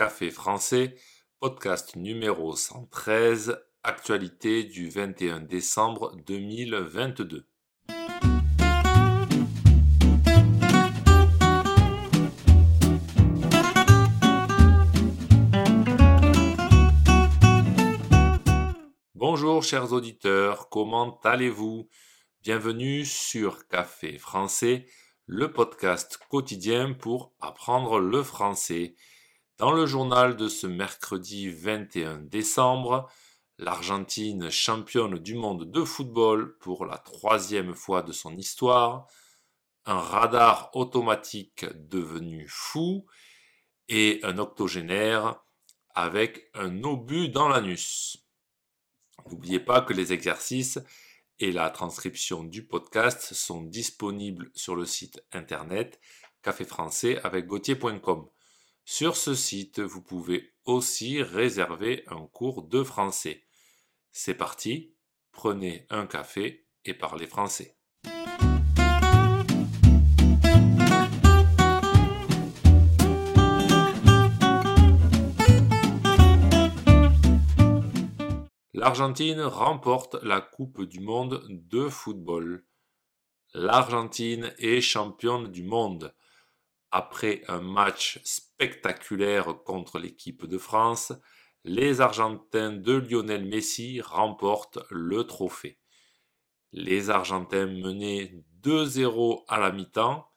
Café français, podcast numéro 113, actualité du 21 décembre 2022. Bonjour chers auditeurs, comment allez-vous? Bienvenue sur Café français, le podcast quotidien pour apprendre le français. Dans le journal de ce mercredi 21 décembre, l'Argentine championne du monde de football pour la troisième fois de son histoire, un radar automatique devenu fou et un octogénaire avec un obus dans l'anus. N'oubliez pas que les exercices et la transcription du podcast sont disponibles sur le site internet café français avec gauthier.com. Sur ce site, vous pouvez aussi réserver un cours de français. C'est parti, prenez un café et parlez français. L'Argentine remporte la Coupe du Monde de football. L'Argentine est championne du monde après un match spectaculaire contre l'équipe de France, les Argentins de Lionel Messi remportent le trophée. Les Argentins menaient 2-0 à la mi-temps.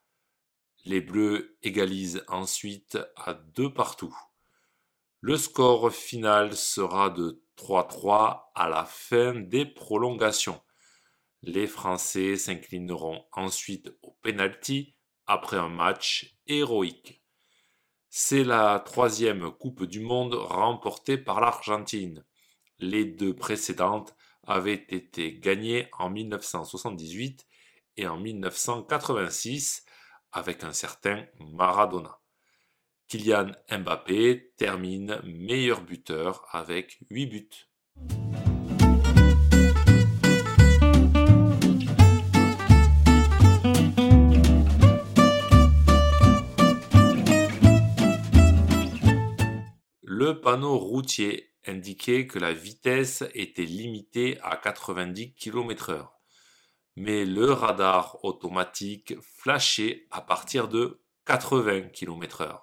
Les Bleus égalisent ensuite à deux partout. Le score final sera de 3-3 à la fin des prolongations. Les Français s'inclineront ensuite au penalty après un match héroïque. C'est la troisième Coupe du Monde remportée par l'Argentine. Les deux précédentes avaient été gagnées en 1978 et en 1986 avec un certain Maradona. Kylian Mbappé termine meilleur buteur avec 8 buts. Indiquait que la vitesse était limitée à 90 km/h, mais le radar automatique flashait à partir de 80 km/h.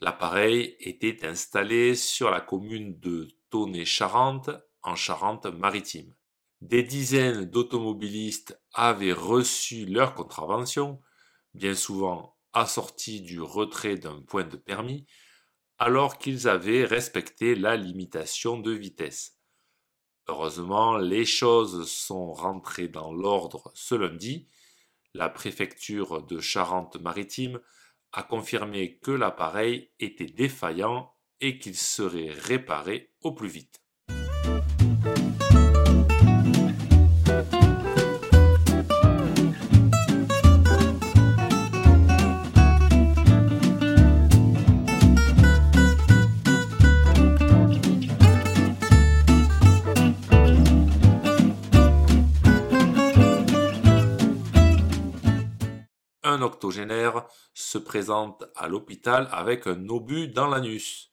L'appareil était installé sur la commune de Tonnet-Charente, en Charente-Maritime. Des dizaines d'automobilistes avaient reçu leur contravention, bien souvent assortie du retrait d'un point de permis, alors qu'ils avaient respecté la limitation de vitesse. Heureusement, les choses sont rentrées dans l'ordre ce lundi. La préfecture de Charente-Maritime a confirmé que l'appareil était défaillant et qu'il serait réparé au plus vite. Octogénaire se présente à l'hôpital avec un obus dans l'anus.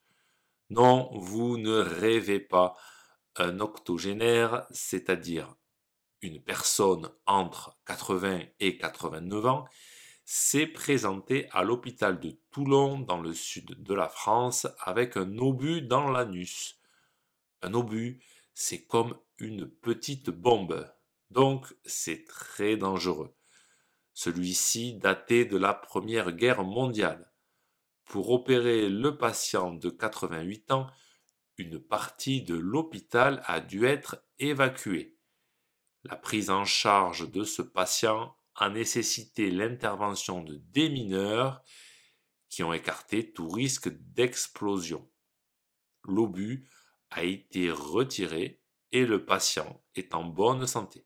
Non, vous ne rêvez pas. Un octogénaire, c'est-à-dire une personne entre 80 et 89 ans, s'est présenté à l'hôpital de Toulon dans le sud de la France avec un obus dans l'anus. Un obus, c'est comme une petite bombe, donc c'est très dangereux celui-ci datait de la Première Guerre mondiale. Pour opérer le patient de 88 ans, une partie de l'hôpital a dû être évacuée. La prise en charge de ce patient a nécessité l'intervention de démineurs qui ont écarté tout risque d'explosion. L'obus a été retiré et le patient est en bonne santé.